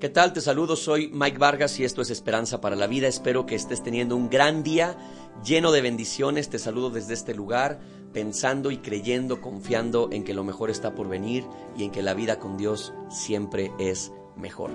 ¿Qué tal? Te saludo, soy Mike Vargas y esto es Esperanza para la Vida. Espero que estés teniendo un gran día lleno de bendiciones. Te saludo desde este lugar, pensando y creyendo, confiando en que lo mejor está por venir y en que la vida con Dios siempre es mejor.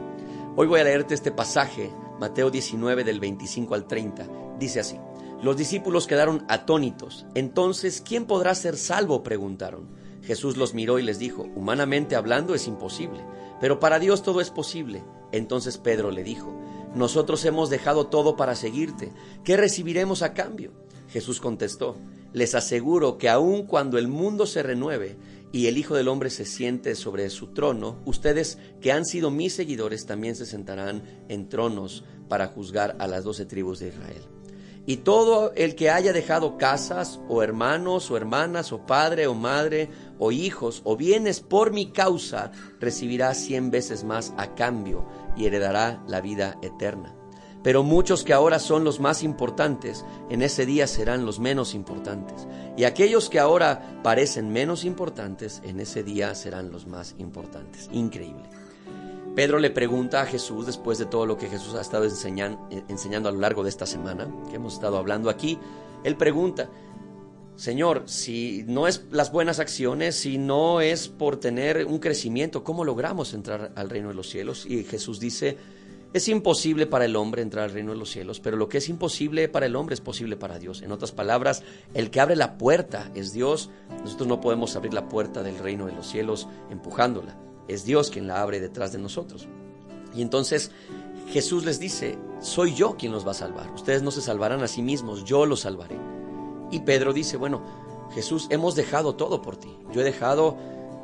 Hoy voy a leerte este pasaje, Mateo 19 del 25 al 30. Dice así, los discípulos quedaron atónitos. Entonces, ¿quién podrá ser salvo? preguntaron. Jesús los miró y les dijo, humanamente hablando es imposible pero para Dios todo es posible. Entonces Pedro le dijo, nosotros hemos dejado todo para seguirte. ¿Qué recibiremos a cambio? Jesús contestó, les aseguro que aun cuando el mundo se renueve y el Hijo del Hombre se siente sobre su trono, ustedes que han sido mis seguidores también se sentarán en tronos para juzgar a las doce tribus de Israel. Y todo el que haya dejado casas, o hermanos, o hermanas, o padre, o madre, o hijos, o bienes por mi causa, recibirá cien veces más a cambio y heredará la vida eterna. Pero muchos que ahora son los más importantes, en ese día serán los menos importantes. Y aquellos que ahora parecen menos importantes, en ese día serán los más importantes. Increíble. Pedro le pregunta a Jesús, después de todo lo que Jesús ha estado enseñando a lo largo de esta semana, que hemos estado hablando aquí, él pregunta, Señor, si no es las buenas acciones, si no es por tener un crecimiento, ¿cómo logramos entrar al reino de los cielos? Y Jesús dice, es imposible para el hombre entrar al reino de los cielos, pero lo que es imposible para el hombre es posible para Dios. En otras palabras, el que abre la puerta es Dios. Nosotros no podemos abrir la puerta del reino de los cielos empujándola es Dios quien la abre detrás de nosotros. Y entonces Jesús les dice, soy yo quien los va a salvar. Ustedes no se salvarán a sí mismos, yo los salvaré. Y Pedro dice, bueno, Jesús, hemos dejado todo por ti. Yo he dejado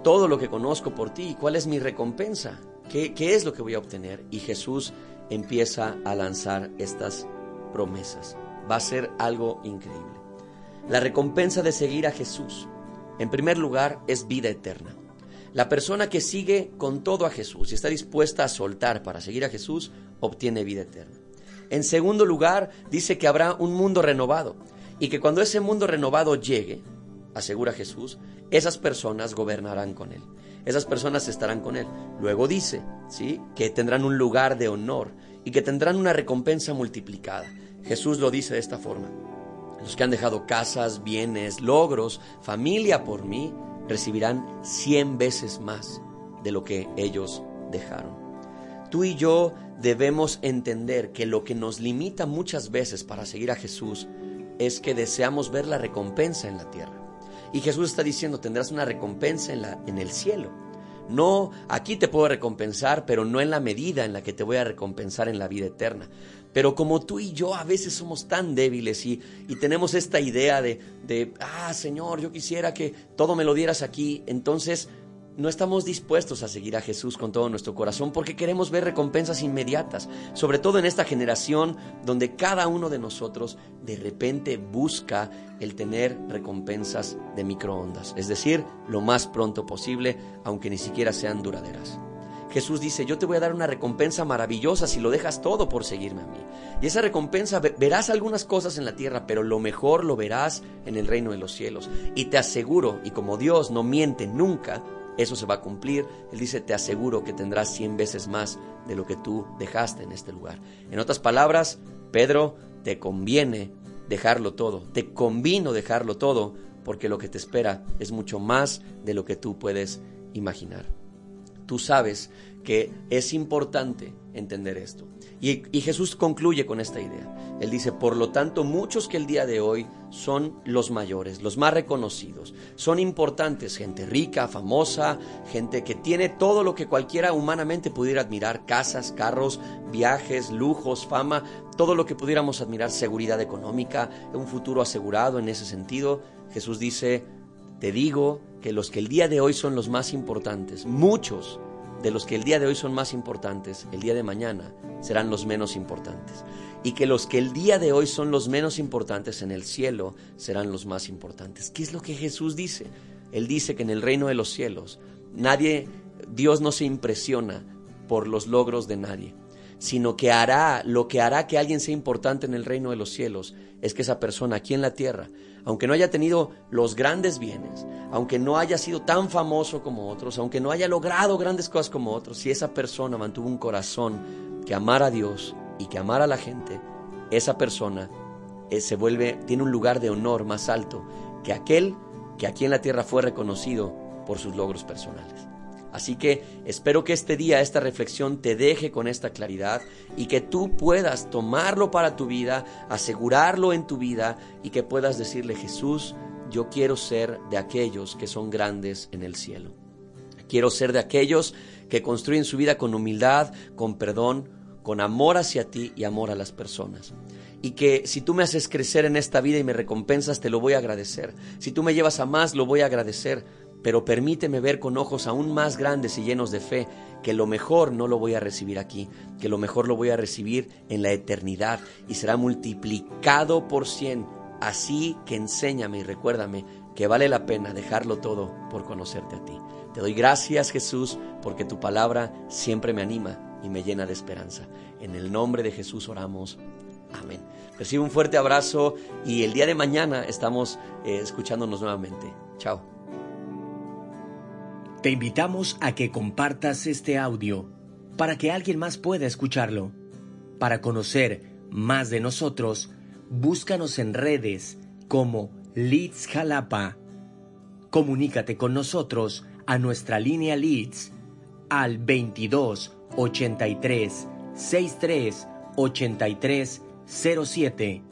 todo lo que conozco por ti. ¿Cuál es mi recompensa? ¿Qué, qué es lo que voy a obtener? Y Jesús empieza a lanzar estas promesas. Va a ser algo increíble. La recompensa de seguir a Jesús, en primer lugar, es vida eterna. La persona que sigue con todo a Jesús y está dispuesta a soltar para seguir a Jesús, obtiene vida eterna. En segundo lugar, dice que habrá un mundo renovado y que cuando ese mundo renovado llegue, asegura Jesús, esas personas gobernarán con él. Esas personas estarán con él. Luego dice, ¿sí? que tendrán un lugar de honor y que tendrán una recompensa multiplicada. Jesús lo dice de esta forma. Los que han dejado casas, bienes, logros, familia por mí, recibirán cien veces más de lo que ellos dejaron. Tú y yo debemos entender que lo que nos limita muchas veces para seguir a Jesús es que deseamos ver la recompensa en la tierra. Y Jesús está diciendo, tendrás una recompensa en, la, en el cielo. No, aquí te puedo recompensar, pero no en la medida en la que te voy a recompensar en la vida eterna. Pero como tú y yo a veces somos tan débiles y, y tenemos esta idea de, de, ah, Señor, yo quisiera que todo me lo dieras aquí, entonces no estamos dispuestos a seguir a Jesús con todo nuestro corazón porque queremos ver recompensas inmediatas, sobre todo en esta generación donde cada uno de nosotros de repente busca el tener recompensas de microondas, es decir, lo más pronto posible, aunque ni siquiera sean duraderas. Jesús dice, yo te voy a dar una recompensa maravillosa si lo dejas todo por seguirme a mí. Y esa recompensa, verás algunas cosas en la tierra, pero lo mejor lo verás en el reino de los cielos. Y te aseguro, y como Dios no miente nunca, eso se va a cumplir. Él dice, te aseguro que tendrás cien veces más de lo que tú dejaste en este lugar. En otras palabras, Pedro, te conviene dejarlo todo, te convino dejarlo todo, porque lo que te espera es mucho más de lo que tú puedes imaginar tú sabes que es importante entender esto. Y, Jesús concluye con esta idea. Él dice, por lo tanto, muchos que el día de hoy son los mayores, los más reconocidos, son importantes, gente rica, famosa, gente que tiene todo lo que cualquiera humanamente pudiera admirar, casas, carros, viajes, lujos, fama, todo lo que pudiéramos admirar, seguridad económica, un futuro asegurado en ese sentido. Jesús dice, te digo que los que el día de hoy son los más importantes, muchos de los que el día de hoy son más importantes, el día de mañana serán los menos importantes. Y que los que el día de hoy son los menos importantes en el cielo serán los más importantes. ¿Qué es lo que Jesús dice? Él dice que en el reino de los cielos nadie, Dios no se impresiona por los logros de nadie. Sino que hará lo que hará que alguien sea importante en el reino de los cielos, es que esa persona aquí en la tierra, aunque no haya tenido los grandes bienes, aunque no haya sido tan famoso como otros, aunque no haya logrado grandes cosas como otros, si esa persona mantuvo un corazón que amara a Dios y que amara a la gente, esa persona eh, se vuelve, tiene un lugar de honor más alto que aquel que aquí en la tierra fue reconocido por sus logros personales. Así que espero que este día, esta reflexión te deje con esta claridad y que tú puedas tomarlo para tu vida, asegurarlo en tu vida y que puedas decirle, Jesús, yo quiero ser de aquellos que son grandes en el cielo. Quiero ser de aquellos que construyen su vida con humildad, con perdón, con amor hacia ti y amor a las personas. Y que si tú me haces crecer en esta vida y me recompensas, te lo voy a agradecer. Si tú me llevas a más, lo voy a agradecer pero permíteme ver con ojos aún más grandes y llenos de fe que lo mejor no lo voy a recibir aquí, que lo mejor lo voy a recibir en la eternidad y será multiplicado por cien. Así que enséñame y recuérdame que vale la pena dejarlo todo por conocerte a ti. Te doy gracias Jesús porque tu palabra siempre me anima y me llena de esperanza. En el nombre de Jesús oramos. Amén. Recibe un fuerte abrazo y el día de mañana estamos eh, escuchándonos nuevamente. Chao. Te invitamos a que compartas este audio para que alguien más pueda escucharlo. Para conocer más de nosotros, búscanos en redes como Leeds Jalapa. Comunícate con nosotros a nuestra línea Leeds al 22 83 63 83 07